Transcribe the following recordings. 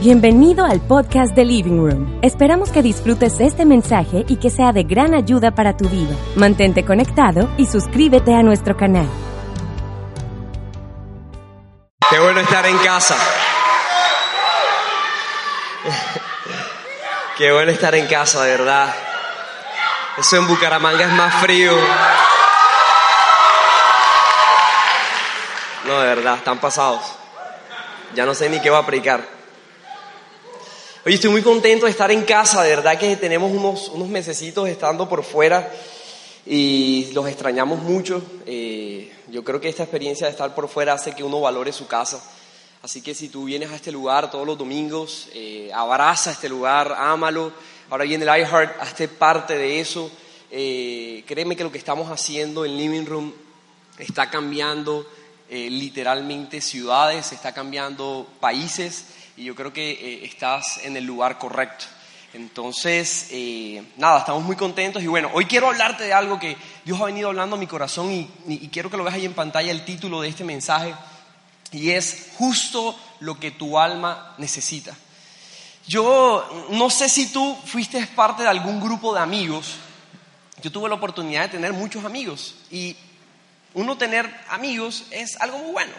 Bienvenido al podcast de Living Room. Esperamos que disfrutes este mensaje y que sea de gran ayuda para tu vida. Mantente conectado y suscríbete a nuestro canal. Qué bueno estar en casa. Qué bueno estar en casa, de verdad. Eso en Bucaramanga es más frío. No, de verdad, están pasados. Ya no sé ni qué va a aplicar. Oye, estoy muy contento de estar en casa, de verdad que tenemos unos, unos mesecitos estando por fuera y los extrañamos mucho. Eh, yo creo que esta experiencia de estar por fuera hace que uno valore su casa. Así que si tú vienes a este lugar todos los domingos, eh, abraza este lugar, ámalo. Ahora viene el iHeart, hazte parte de eso. Eh, créeme que lo que estamos haciendo en Living Room está cambiando literalmente ciudades, está cambiando países y yo creo que eh, estás en el lugar correcto. Entonces, eh, nada, estamos muy contentos y bueno, hoy quiero hablarte de algo que Dios ha venido hablando a mi corazón y, quiero que lo veas ahí en pantalla el título de este mensaje y es justo lo que tu alma necesita. Yo no sé si tú fuiste parte de algún grupo de amigos, yo tuve la oportunidad de tener muchos amigos y uno tener amigos es algo muy bueno.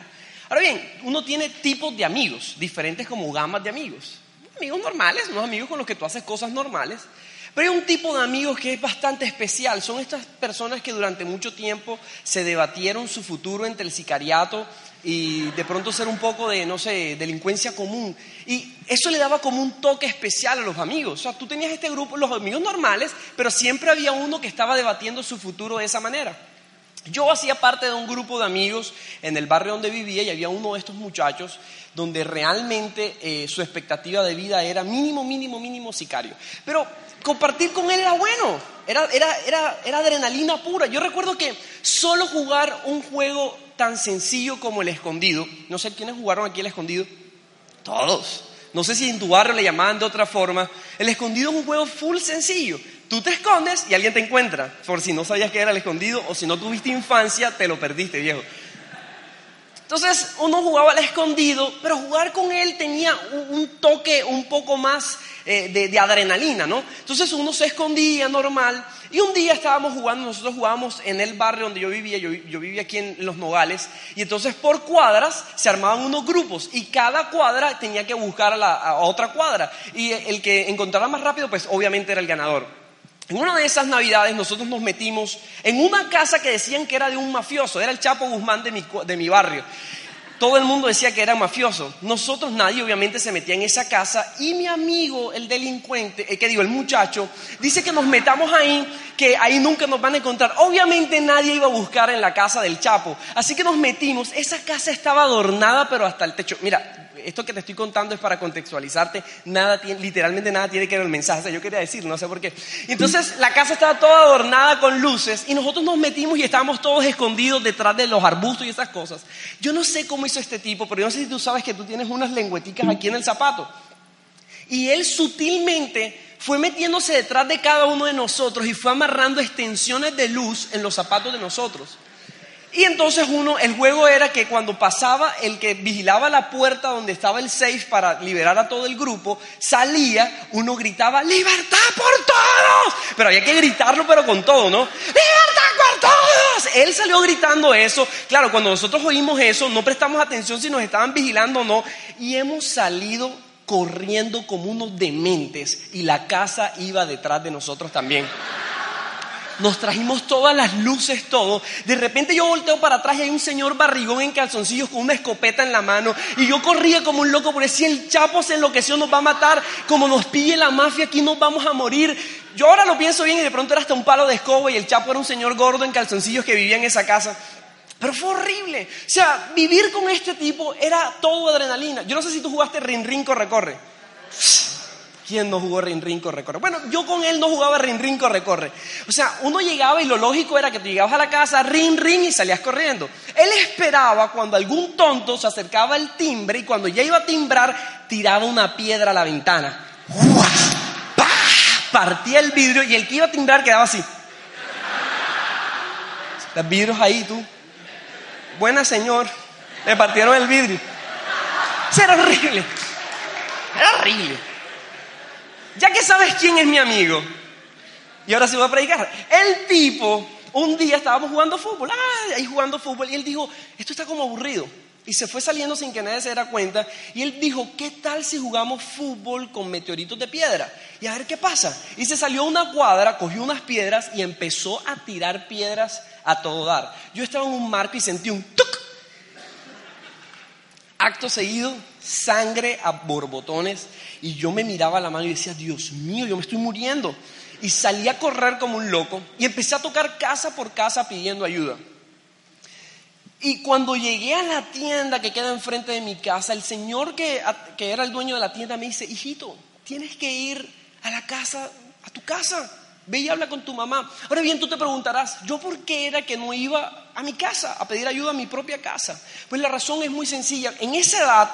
Ahora bien, uno tiene tipos de amigos, diferentes como gamas de amigos. Amigos normales, unos amigos con los que tú haces cosas normales. Pero hay un tipo de amigos que es bastante especial. Son estas personas que durante mucho tiempo se debatieron su futuro entre el sicariato y de pronto ser un poco de, no sé, delincuencia común. Y eso le daba como un toque especial a los amigos. O sea, tú tenías este grupo, los amigos normales, pero siempre había uno que estaba debatiendo su futuro de esa manera. Yo hacía parte de un grupo de amigos en el barrio donde vivía y había uno de estos muchachos donde realmente eh, su expectativa de vida era mínimo, mínimo, mínimo sicario. Pero compartir con él era bueno, era, era adrenalina pura. Yo recuerdo que solo jugar un juego tan sencillo como el escondido, no sé quiénes jugaron aquí el escondido, todos. No sé si en tu barrio le llamaban de otra forma. El escondido es un juego full sencillo. Tú te escondes y alguien te encuentra. Por si no sabías que era el escondido o si no tuviste infancia, te lo perdiste, viejo. Entonces uno jugaba al escondido, pero jugar con él tenía un, toque un poco más eh, de, adrenalina, ¿no? Entonces uno se escondía normal y un día estábamos jugando, nosotros jugábamos en el barrio donde yo vivía, yo, vivía aquí en Los Nogales, y entonces por cuadras se armaban unos grupos y cada cuadra tenía que buscar a, la, a otra cuadra y el que encontrara más rápido pues obviamente era el ganador. En una de esas navidades nosotros nos metimos en una casa que decían que era de un mafioso, era el Chapo Guzmán de mi, de mi barrio. Todo el mundo decía que era mafioso. Nosotros, nadie obviamente se metía en esa casa y mi amigo, el delincuente, el eh, que digo, el muchacho, dice que nos metamos ahí, que ahí nunca nos van a encontrar. Obviamente nadie iba a buscar en la casa del Chapo. Así que nos metimos. Esa casa estaba adornada pero hasta el techo. Mira, esto que te estoy contando es para contextualizarte, nada literalmente nada tiene que ver el mensaje, yo quería decir, no sé por qué. Entonces la casa estaba toda adornada con luces y nosotros nos metimos y estábamos todos escondidos detrás de los arbustos y esas cosas. Yo no sé cómo hizo este tipo, pero yo no sé si tú sabes que tú tienes unas lengüeticas aquí en el zapato. Y él sutilmente fue metiéndose detrás de cada uno de nosotros y fue amarrando extensiones de luz en los zapatos de nosotros. Y entonces uno, el juego era que cuando pasaba el que vigilaba la puerta donde estaba el safe para liberar a todo el grupo, salía, uno gritaba, libertad por todos. Pero había que gritarlo, pero con todo, ¿no? Libertad por todos. Él salió gritando eso. Claro, cuando nosotros oímos eso, no prestamos atención si nos estaban vigilando o no. Y hemos salido corriendo como unos dementes y la casa iba detrás de nosotros también nos trajimos todas las luces, todo. De repente yo volteo para atrás y hay un señor barrigón en calzoncillos con una escopeta en la mano. Y yo corría como un loco, porque si el Chapo se enloqueció, nos va a matar. Como nos pille la mafia, aquí nos vamos a morir. Yo ahora lo pienso bien y de pronto era hasta un palo de escoba y el Chapo era un señor gordo en calzoncillos que vivía en esa casa. Pero fue horrible. O sea, vivir con este tipo era todo adrenalina. Yo no sé si tú jugaste Rin Rin Corre Corre. ¿Quién no jugó Rin Rin Corre Corre? Bueno, yo con él no jugaba Rin Rin Corre Corre. O sea, uno llegaba y lo lógico era que tú llegabas a la casa, Rin Rin y salías corriendo. Él esperaba cuando algún tonto se acercaba al timbre y cuando ya iba a timbrar, tiraba una piedra a la ventana. Partía el vidrio y el que iba a timbrar quedaba así. Los vidrios ahí, tú. Buena señor. Le partieron el vidrio. Era horrible. Era horrible. Ya que sabes quién es mi amigo. Y ahora sí voy a predicar. El tipo, un día estábamos jugando fútbol. Ah, ahí jugando fútbol. Y él dijo, esto está como aburrido. Y se fue saliendo sin que nadie se diera cuenta. Y él dijo, ¿qué tal si jugamos fútbol con meteoritos de piedra? Y a ver qué pasa. Y se salió a una cuadra, cogió unas piedras y empezó a tirar piedras a todo dar. Yo estaba en un marco y sentí un tuk. Acto seguido, sangre a borbotones. Y yo me miraba la mano y decía, Dios mío, yo me estoy muriendo. Y salí a correr como un loco y empecé a tocar casa por casa pidiendo ayuda. Y cuando llegué a la tienda que queda enfrente de mi casa, el señor que, que era el dueño de la tienda me dice, hijito, tienes que ir a la casa, a tu casa. Ve y habla con tu mamá. Ahora bien, tú te preguntarás, ¿yo por qué era que no iba a mi casa a pedir ayuda a mi propia casa? Pues la razón es muy sencilla. En esa edad,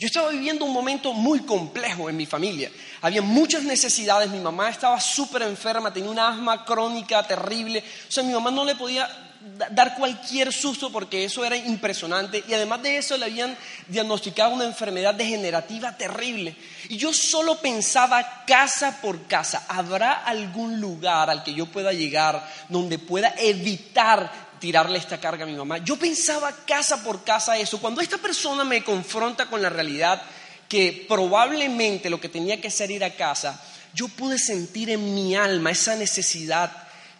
yo estaba viviendo un momento muy complejo en mi familia. Había muchas necesidades. Mi mamá estaba súper enferma, tenía una asma crónica terrible. O sea, mi mamá no le podía dar cualquier susto porque eso era impresionante y además de eso le habían diagnosticado una enfermedad degenerativa terrible. Y yo solo pensaba casa por casa, ¿habrá algún lugar al que yo pueda llegar donde pueda evitar tirarle esta carga a mi mamá? Yo pensaba casa por casa eso. Cuando esta persona me confronta con la realidad que probablemente lo que tenía que hacer ir a casa, yo pude sentir en mi alma esa necesidad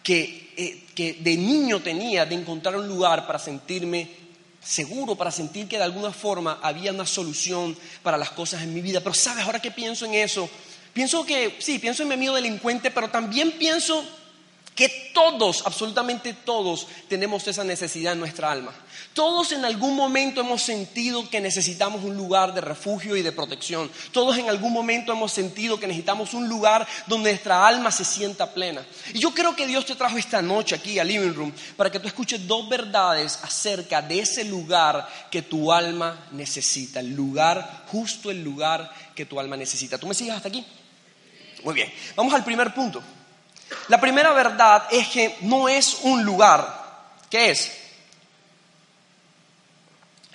que, eh, que de niño tenía de encontrar un lugar para sentirme seguro, para sentir que de alguna forma había una solución para las cosas en mi vida. Pero sabes, ahora que pienso en eso, pienso que, sí, pienso en mi amigo delincuente, pero también pienso que todos, absolutamente todos, tenemos esa necesidad en nuestra alma. Todos en algún momento hemos sentido que necesitamos un lugar de refugio y de protección. Todos en algún momento hemos sentido que necesitamos un lugar donde nuestra alma se sienta plena. Y yo creo que Dios te trajo esta noche aquí al Living Room para que tú escuches dos verdades acerca de ese lugar que tu alma necesita. El lugar, justo el lugar que tu alma necesita. ¿Tú me sigues hasta aquí? Muy bien. Vamos al primer punto. La primera verdad es que no es un lugar. ¿Qué es?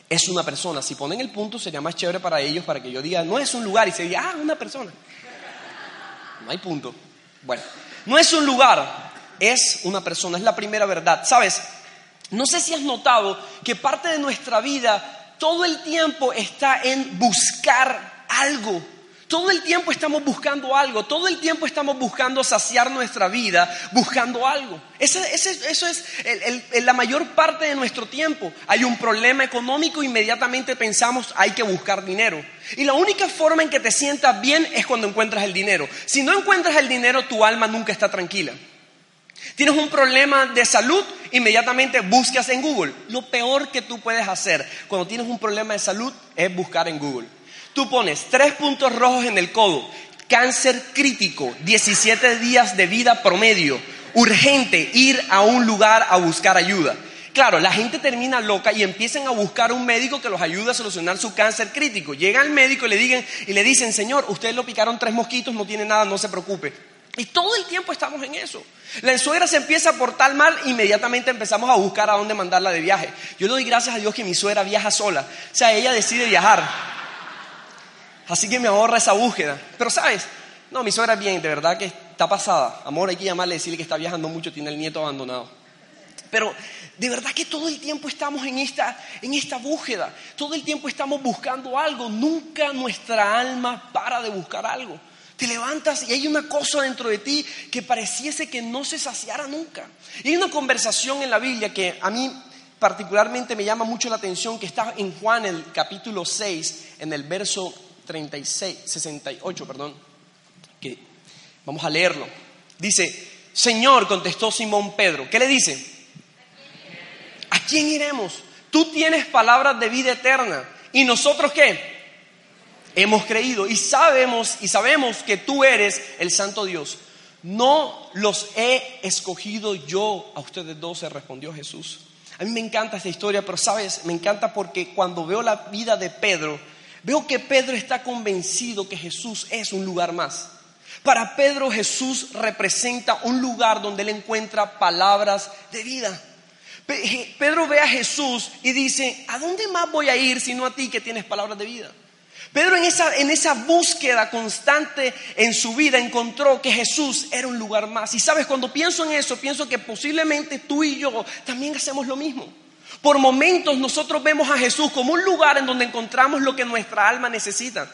Es una persona. Si ponen el punto sería más chévere para ellos para que yo diga, no es un lugar y se diga, ah, una persona. No hay punto. Bueno, no es un lugar, es una persona, es la primera verdad. ¿Sabes? No sé si has notado que parte de nuestra vida todo el tiempo está en buscar algo todo el tiempo estamos buscando algo, todo el tiempo estamos buscando saciar nuestra vida, buscando algo. eso es la mayor parte de nuestro tiempo. Hay un problema económico, inmediatamente pensamos hay que buscar dinero. Y la única forma en que te sientas bien es cuando encuentras el dinero. Si no encuentras el dinero, tu alma nunca está tranquila. Tienes un problema de salud, inmediatamente buscas en Google. Lo peor que tú puedes hacer cuando tienes un problema de salud es buscar en Google. Tú pones tres puntos rojos en el codo, cáncer crítico, 17 días de vida promedio, urgente ir a un lugar a buscar ayuda. Claro, la gente termina loca y empiezan a buscar un médico que los ayude a solucionar su cáncer crítico. Llega el médico y le, dicen, señor, usted lo picaron tres mosquitos, no tiene nada, no se preocupe. Y todo el tiempo estamos en eso. La suegra se empieza a portar mal, inmediatamente empezamos a buscar a dónde mandarla de viaje. Yo le doy gracias a Dios que mi suegra viaja sola. O sea, ella decide viajar. Así que me ahorra esa búsqueda. Pero sabes, no, mi suegra bien, de verdad que está pasada. Amor, hay que llamarle decirle que está viajando mucho, tiene el nieto abandonado. Pero de verdad que todo el tiempo estamos en esta, en esta búsqueda, todo el tiempo estamos buscando algo, nunca nuestra alma para de buscar algo. Te levantas y hay una cosa dentro de ti que pareciese que no se saciara nunca. Y hay una conversación en la Biblia que a mí particularmente me llama mucho la atención, que está en Juan el capítulo 6, en el verso 36, 68, perdón, que vamos a leerlo. Dice, Señor, contestó Simón Pedro, ¿qué le dice? ¿A ¿A quién iremos? Tú tienes palabras de vida eterna. ¿Y nosotros qué? Hemos creído y sabemos y sabemos que tú eres el santo Dios. No los he escogido yo a ustedes dos, respondió Jesús. A mí me encanta esta historia, pero sabes, me encanta porque cuando veo la vida de Pedro, veo que Pedro está convencido que Jesús es un lugar más. Para Pedro Jesús representa un lugar donde él encuentra palabras de vida. Pedro ve a Jesús y dice, ¿a dónde más voy a ir sino a ti que tienes palabras de vida? Pedro en esa, en esa búsqueda constante en su vida encontró que Jesús era un lugar más. Y sabes, cuando pienso en eso, pienso que posiblemente tú y yo también hacemos lo mismo. Por momentos nosotros vemos a Jesús como un lugar en donde encontramos lo que nuestra alma necesita.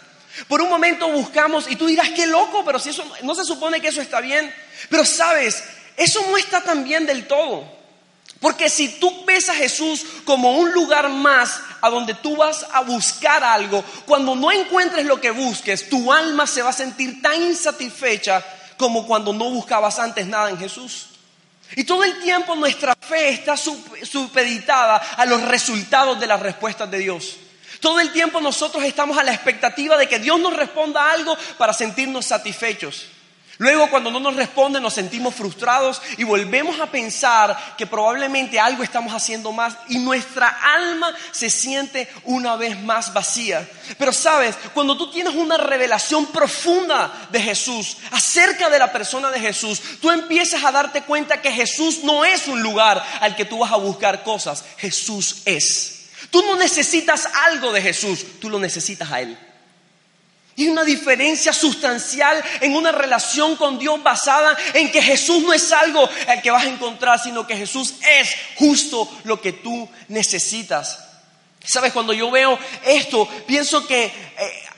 Por un momento buscamos y tú dirás, qué loco, pero si eso no se supone que eso está bien. Pero sabes, eso no está tan bien del todo. Porque si tú ves a Jesús como un lugar más a donde tú vas a buscar algo, cuando no encuentres lo que busques, tu alma se va a sentir tan insatisfecha como cuando no buscabas antes nada en Jesús. Y todo el tiempo nuestra fe está supeditada a los resultados de las respuestas de Dios. Todo el tiempo nosotros estamos a la expectativa de que Dios nos responda algo para sentirnos satisfechos. Luego cuando no nos responde nos sentimos frustrados y volvemos a pensar que probablemente algo estamos haciendo más y nuestra alma se siente una vez más vacía. Pero sabes, cuando tú tienes una revelación profunda de Jesús, acerca de la persona de Jesús, tú empiezas a darte cuenta que Jesús no es un lugar al que tú vas a buscar cosas, Jesús es. Tú no necesitas algo de Jesús, tú lo necesitas a Él. Y una diferencia sustancial en una relación con Dios basada en que Jesús no es algo al que vas a encontrar, sino que Jesús es justo lo que tú necesitas. Sabes, cuando yo veo esto, pienso que eh,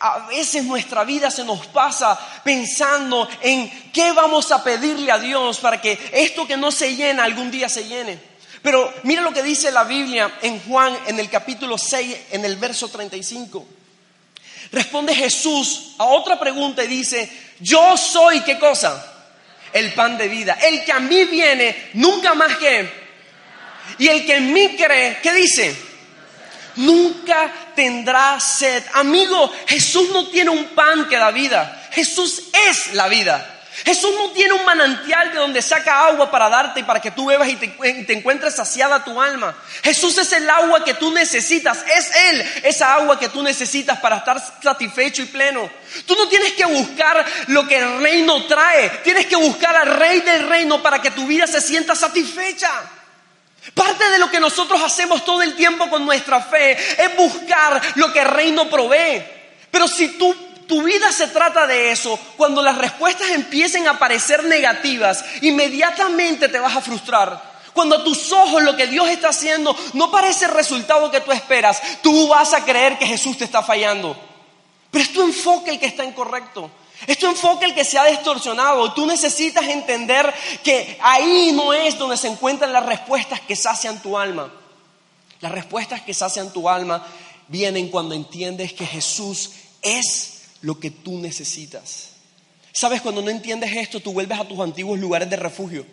a veces nuestra vida se nos pasa pensando en qué vamos a pedirle a Dios para que esto que no se llena algún día se llene. Pero mira lo que dice la Biblia en Juan en el capítulo 6, en el verso 35. Responde Jesús a otra pregunta y dice, yo soy qué cosa? El pan de vida. El que a mí viene, nunca más que... Y el que en mí cree, ¿qué dice? Nunca tendrá sed. Amigo, Jesús no tiene un pan que da vida. Jesús es la vida. Jesús no tiene un manantial de donde saca agua para darte y para que tú bebas y te, encuentres saciada tu alma. Jesús es el agua que tú necesitas. Es Él esa agua que tú necesitas para estar satisfecho y pleno. Tú no tienes que buscar lo que el reino trae. Tienes que buscar al rey del reino para que tu vida se sienta satisfecha. Parte de lo que nosotros hacemos todo el tiempo con nuestra fe es buscar lo que el reino provee. Pero si tú tu vida se trata de eso. Cuando las respuestas empiecen a parecer negativas, inmediatamente te vas a frustrar. Cuando a tus ojos lo que Dios está haciendo no parece el resultado que tú esperas, tú vas a creer que Jesús te está fallando. Pero es tu enfoque el que está incorrecto. Es tu enfoque el que se ha distorsionado. Tú necesitas entender que ahí no es donde se encuentran las respuestas que sacian tu alma. Las respuestas que sacian tu alma vienen cuando entiendes que Jesús es lo que tú necesitas. Sabes, cuando no entiendes esto, tú vuelves a tus antiguos lugares de refugio.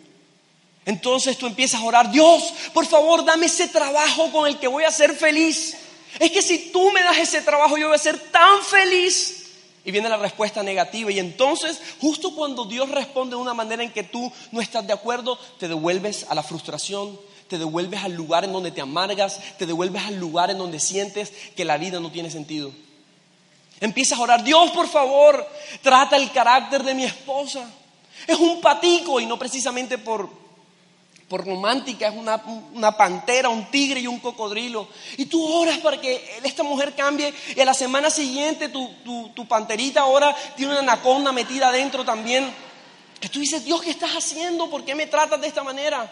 Entonces tú empiezas a orar, Dios, por favor, dame ese trabajo con el que voy a ser feliz. Es que si tú me das ese trabajo, yo voy a ser tan feliz. Y viene la respuesta negativa. Y entonces, justo cuando Dios responde de una manera en que tú no estás de acuerdo, te devuelves a la frustración, te devuelves al lugar en donde te amargas, te devuelves al lugar en donde sientes que la vida no tiene sentido. Empiezas a orar, Dios por favor, trata el carácter de mi esposa. Es un patico y no precisamente por, por romántica, es una, una, pantera, un tigre y un cocodrilo. Y tú oras para que esta mujer cambie y a la semana siguiente tu, tu, tu panterita ahora tiene una anaconda metida adentro también. Que tú dices, Dios, ¿qué estás haciendo? ¿Por qué me tratas de esta manera?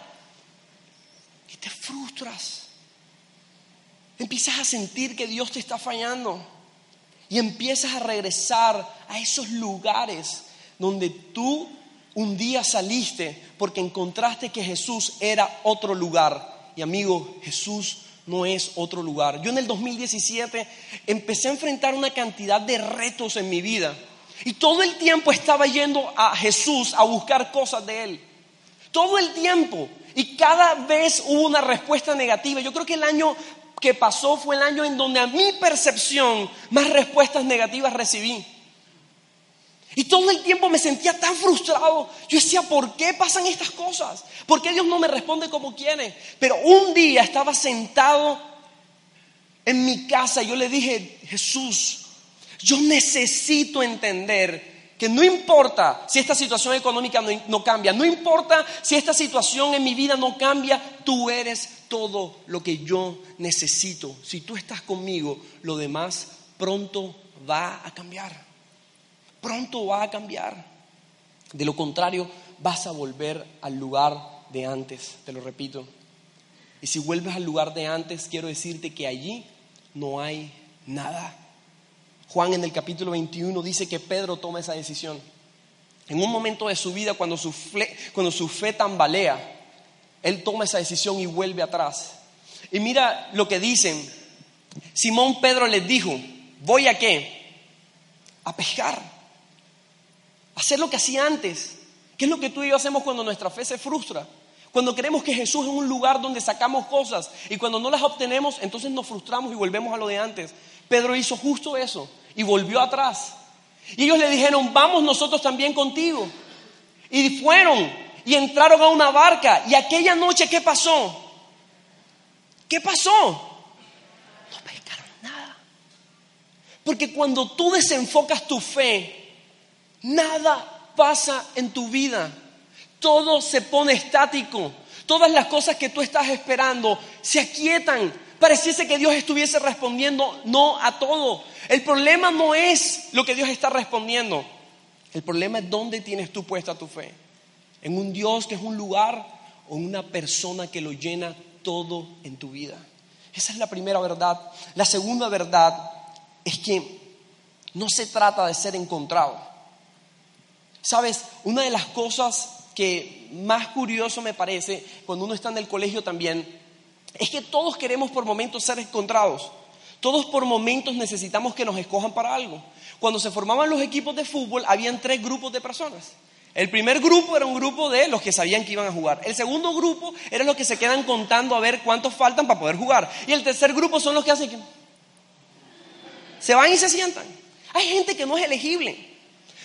Y te frustras. Empiezas a sentir que Dios te está fallando y empiezas a regresar a esos lugares donde tú un día saliste porque encontraste que Jesús era otro lugar. Y amigo, Jesús no es otro lugar. Yo en el 2017 empecé a enfrentar una cantidad de retos en mi vida. Y todo el tiempo estaba yendo a Jesús a buscar cosas de Él. Todo el tiempo. Y cada vez hubo una respuesta negativa. Yo creo que el año que pasó fue el año en donde a mi percepción más respuestas negativas recibí. Y todo el tiempo me sentía tan frustrado. Yo decía, ¿por qué pasan estas cosas? ¿Por qué Dios no me responde como quiere? Pero un día estaba sentado en mi casa y yo le dije, Jesús, yo necesito entender que no importa si esta situación económica no, cambia, no importa si esta situación en mi vida no cambia, tú eres todo lo que yo necesito. Si tú estás conmigo, lo demás pronto va a cambiar pronto va a cambiar. De lo contrario, vas a volver al lugar de antes, te lo repito. Y si vuelves al lugar de antes, quiero decirte que allí no hay nada. Juan en el capítulo 21 dice que Pedro toma esa decisión. En un momento de su vida, cuando su, fe, cuando su fe tambalea, él toma esa decisión y vuelve atrás. Y mira lo que dicen. Simón Pedro les dijo, ¿voy a qué? A pescar hacer lo que hacía antes. ¿Qué es lo que tú y yo hacemos cuando nuestra fe se frustra? Cuando creemos que Jesús es un lugar donde sacamos cosas y cuando no las obtenemos, entonces nos frustramos y volvemos a lo de antes. Pedro hizo justo eso y volvió atrás. Y ellos le dijeron, vamos nosotros también contigo. Y fueron y entraron a una barca. Y aquella noche, ¿qué pasó? ¿Qué pasó? No pescaron nada. Porque cuando tú desenfocas tu fe Nada pasa en tu vida. Todo se pone estático. Todas las cosas que tú estás esperando se aquietan. Pareciese que Dios estuviese respondiendo no a todo. El problema no es lo que Dios está respondiendo. El problema es dónde tienes tú puesta tu fe. En un Dios que es un lugar o en una persona que lo llena todo en tu vida. Esa es la primera verdad. La segunda verdad es que no se trata de ser encontrado. Sabes, una de las cosas que más curioso me parece cuando uno está en el colegio también es que todos queremos por momentos ser encontrados. Todos por momentos necesitamos que nos escojan para algo. Cuando se formaban los equipos de fútbol, habían tres grupos de personas. El primer grupo era un grupo de los que sabían que iban a jugar. El segundo grupo era los que se quedan contando a ver cuántos faltan para poder jugar. Y el tercer grupo son los que hacen se van y se sientan. Hay gente que no es elegible.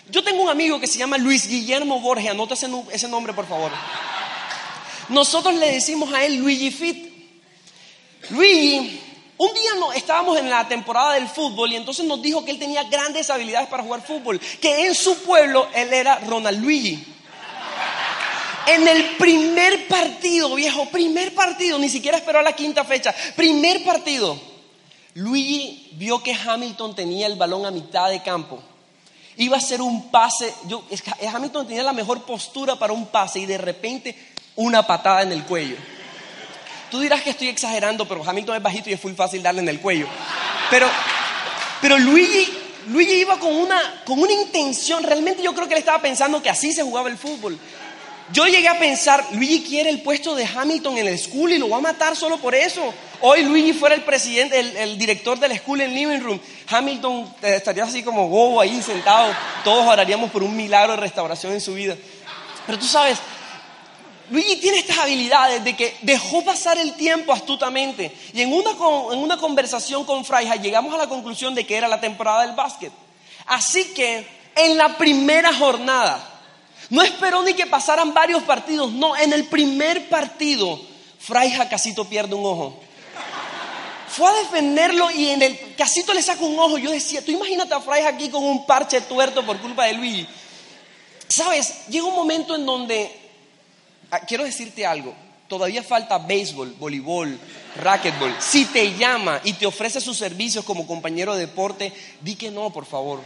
Yo tengo un amigo que se llama Luis Guillermo Borges, anota ese, nombre por favor. Nosotros le decimos a él Luigi Fit. Luigi, un día no, estábamos en la temporada del fútbol y entonces nos dijo que él tenía grandes habilidades para jugar fútbol, que en su pueblo él era Ronald Luigi. En el primer partido, viejo, primer partido, ni siquiera esperó a la quinta fecha, primer partido, Luigi vio que Hamilton tenía el balón a mitad de campo Iba a ser un pase. Yo, Hamilton tenía la mejor postura para un pase y de repente una patada en el cuello. Tú dirás que estoy exagerando, pero Hamilton es bajito y es muy fácil darle en el cuello. Pero, pero Luigi, Luigi iba con una, con una intención. Realmente yo creo que él estaba pensando que así se jugaba el fútbol. Yo llegué a pensar, Luigi quiere el puesto de Hamilton en el school y lo va a matar solo por eso. Hoy Luigi fuera el presidente, el, director del school en Living Room. Hamilton eh, estaría así como bobo ahí sentado. Todos oraríamos por un milagro de restauración en su vida. Pero tú sabes, Luigi tiene estas habilidades de que dejó pasar el tiempo astutamente. Y en una, en una conversación con Fraija llegamos a la conclusión de que era la temporada del básquet. Así que en la primera jornada, no esperó ni que pasaran varios partidos. No, en el primer partido, Fray Casito pierde un ojo. Fue a defenderlo y en el Casito le saca un ojo. Yo decía, tú imagínate a Fray aquí con un parche tuerto por culpa de Luigi. Sabes, llega un momento en donde, quiero decirte algo, todavía falta béisbol, voleibol, racquetball. Si te llama y te ofrece sus servicios como compañero de deporte, di que no, por favor.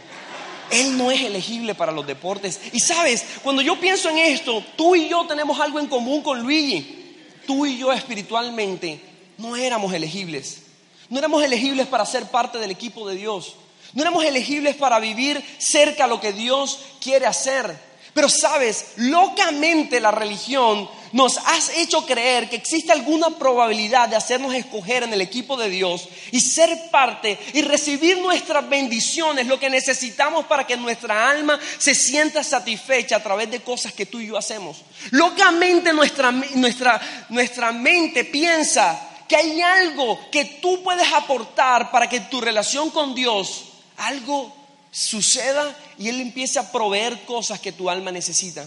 Él no es elegible para los deportes. Y sabes, cuando yo pienso en esto, tú y yo tenemos algo en común con Luigi. Tú y yo espiritualmente no éramos elegibles. No éramos elegibles para ser parte del equipo de Dios. No éramos elegibles para vivir cerca a lo que Dios quiere hacer. Pero sabes, locamente la religión nos has hecho creer que existe alguna probabilidad de hacernos escoger en el equipo de Dios y ser parte y recibir nuestras bendiciones, lo que necesitamos para que nuestra alma se sienta satisfecha a través de cosas que tú y yo hacemos. Locamente nuestra, nuestra, nuestra mente piensa que hay algo que tú puedes aportar para que tu relación con Dios, algo suceda y Él empiece a proveer cosas que tu alma necesita.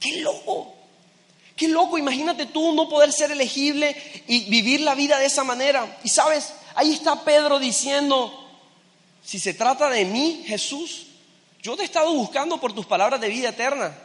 ¡Qué loco! Qué loco, imagínate tú no poder ser elegible y vivir la vida de esa manera. Y sabes, ahí está Pedro diciendo, si se trata de mí, Jesús, yo te he estado buscando por tus palabras de vida eterna.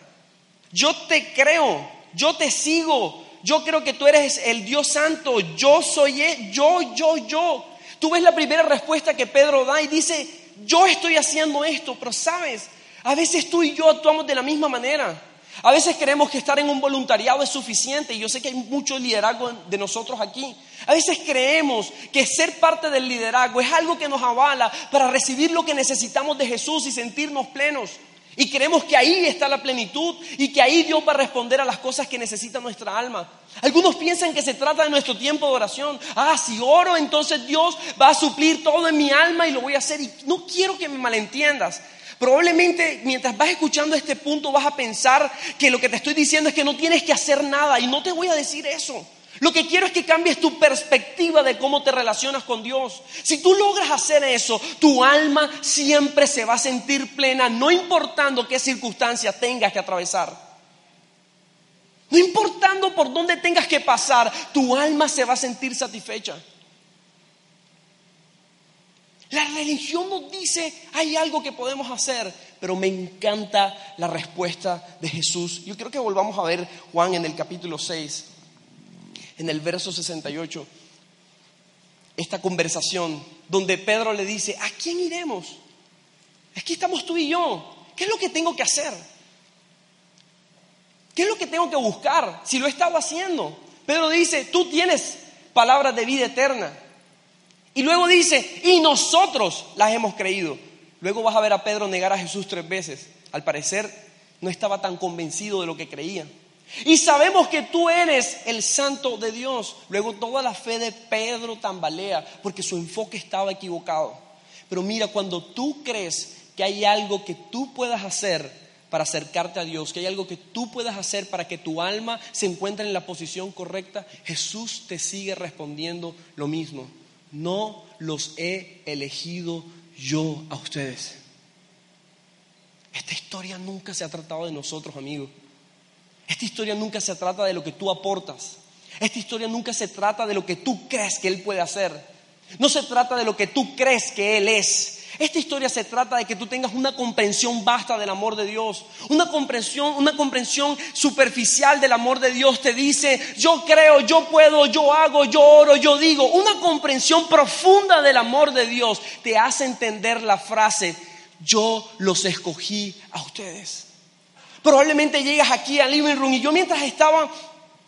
Yo te creo, yo te sigo, yo creo que tú eres el Dios santo, yo soy él, yo, yo, yo. Tú ves la primera respuesta que Pedro da y dice, yo estoy haciendo esto, pero sabes, a veces tú y yo actuamos de la misma manera. A veces creemos que estar en un voluntariado es suficiente y yo sé que hay mucho liderazgo de nosotros aquí. A veces creemos que ser parte del liderazgo es algo que nos avala para recibir lo que necesitamos de Jesús y sentirnos plenos. Y creemos que ahí está la plenitud y que ahí Dios va a responder a las cosas que necesita nuestra alma. Algunos piensan que se trata de nuestro tiempo de oración. Ah, si oro, entonces Dios va a suplir todo en mi alma y lo voy a hacer. Y no quiero que me malentiendas. Probablemente mientras vas escuchando este punto vas a pensar que lo que te estoy diciendo es que no tienes que hacer nada y no te voy a decir eso. Lo que quiero es que cambies tu perspectiva de cómo te relacionas con Dios. Si tú logras hacer eso, tu alma siempre se va a sentir plena, no importando qué circunstancias tengas que atravesar. No importando por dónde tengas que pasar, tu alma se va a sentir satisfecha. La religión nos dice, hay algo que podemos hacer, pero me encanta la respuesta de Jesús. Yo creo que volvamos a ver Juan en el capítulo 6, en el verso 68, esta conversación donde Pedro le dice, ¿a quién iremos? Aquí estamos tú y yo. ¿Qué es lo que tengo que hacer? ¿Qué es lo que tengo que buscar? Si lo he estado haciendo. Pedro dice, tú tienes palabras de vida eterna. Y luego dice, y nosotros las hemos creído. Luego vas a ver a Pedro negar a Jesús tres veces. Al parecer no estaba tan convencido de lo que creía. Y sabemos que tú eres el santo de Dios. Luego toda la fe de Pedro tambalea porque su enfoque estaba equivocado. Pero mira, cuando tú crees que hay algo que tú puedas hacer para acercarte a Dios, que hay algo que tú puedas hacer para que tu alma se encuentre en la posición correcta, Jesús te sigue respondiendo lo mismo no los he elegido yo a ustedes. Esta historia nunca se ha tratado de nosotros, amigos. Esta historia nunca se trata de lo que tú aportas. Esta historia nunca se trata de lo que tú crees que Él puede hacer. No se trata de lo que tú crees que Él es. Esta historia se trata de que tú tengas una comprensión vasta del amor de Dios. Una comprensión, una comprensión superficial del amor de Dios te dice, yo creo, yo puedo, yo hago, yo oro, yo digo. Una comprensión profunda del amor de Dios te hace entender la frase, yo los escogí a ustedes. Probablemente llegas aquí al living room y yo mientras estaba,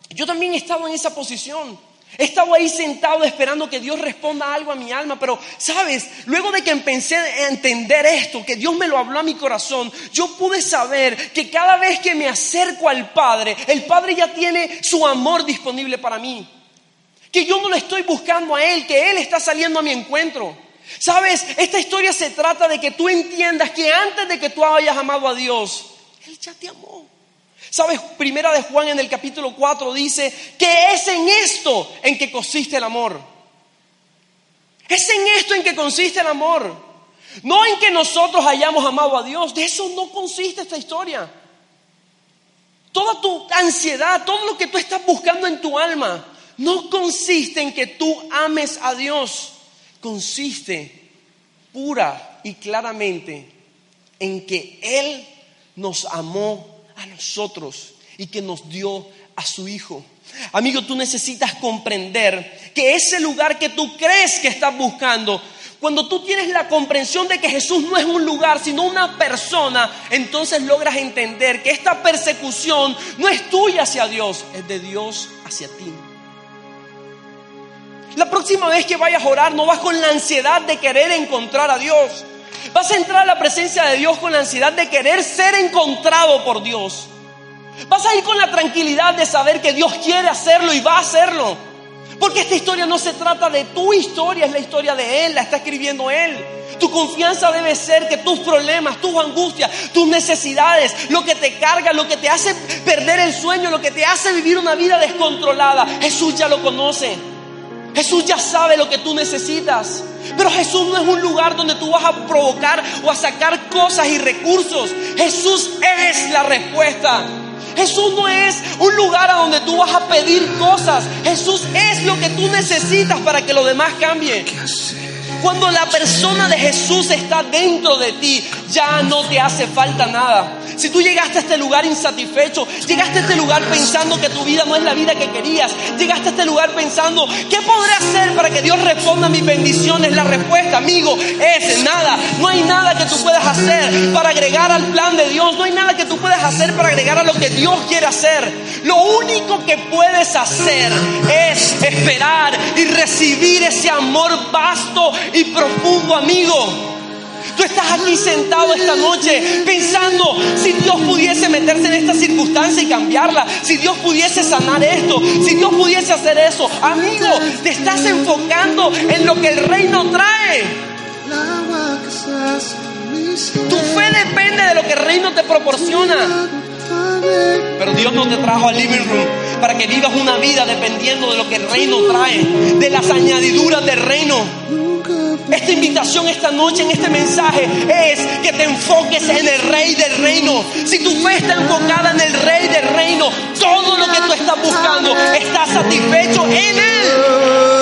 yo también estaba en esa posición. Estaba ahí sentado esperando que Dios responda algo a mi alma, pero sabes, luego de que empecé a entender esto, que Dios me lo habló a mi corazón, yo pude saber que cada vez que me acerco al Padre, el Padre ya tiene su amor disponible para mí. Que yo no le estoy buscando a Él, que Él está saliendo a mi encuentro. Sabes, esta historia se trata de que tú entiendas que antes de que tú hayas amado a Dios, Él ya te amó. ¿Sabes? Primera de Juan en el capítulo 4 dice que es en esto en que consiste el amor. Es en esto en que consiste el amor. No en que nosotros hayamos amado a Dios. De eso no consiste esta historia. Toda tu ansiedad, todo lo que tú estás buscando en tu alma, no consiste en que tú ames a Dios. Consiste pura y claramente en que Él nos amó a nosotros y que nos dio a su Hijo. Amigo, tú necesitas comprender que ese lugar que tú crees que estás buscando, cuando tú tienes la comprensión de que Jesús no es un lugar, sino una persona, entonces logras entender que esta persecución no es tuya hacia Dios, es de Dios hacia ti. La próxima vez que vayas a orar, no vas con la ansiedad de querer encontrar a Dios. Vas a entrar a la presencia de Dios con la ansiedad de querer ser encontrado por Dios. Vas a ir con la tranquilidad de saber que Dios quiere hacerlo y va a hacerlo. Porque esta historia no se trata de tu historia, es la historia de Él, la está escribiendo Él. Tu confianza debe ser que tus problemas, tus angustias, tus necesidades, lo que te carga, lo que te hace perder el sueño, lo que te hace vivir una vida descontrolada, Jesús ya lo conoce. Jesús ya sabe lo que tú necesitas. Pero Jesús no es un lugar donde tú vas a provocar o a sacar cosas y recursos. Jesús es la respuesta. Jesús no es un lugar a donde tú vas a pedir cosas. Jesús es lo que tú necesitas para que lo demás cambie. Cuando la persona de Jesús está dentro de ti, ya no te hace falta nada. Si tú llegaste a este lugar insatisfecho, llegaste a este lugar pensando que tu vida no es la vida que querías, llegaste a este lugar pensando, ¿qué podré hacer para que Dios responda a mis bendiciones? La respuesta, amigo, es nada. No hay nada que tú puedas hacer para agregar al plan de Dios. No hay nada que tú puedas hacer para agregar a lo que Dios quiere hacer. Lo único que puedes hacer es esperar y recibir ese amor vasto y profundo, amigo. Tú estás aquí sentado esta noche pensando si Dios pudiese meterse en esta circunstancia y cambiarla, si Dios pudiese sanar esto, si Dios pudiese hacer eso. Amigo, te estás enfocando en lo que el reino trae. Tu fe depende de lo que el reino te proporciona. Pero Dios no te trajo al living room para que vivas una vida dependiendo de lo que el reino trae, de las añadiduras del reino. Esta invitación esta noche en este mensaje es que te enfoques en el rey del reino. Si tu fe está enfocada en el rey del reino, todo lo que tú estás buscando está satisfecho en él.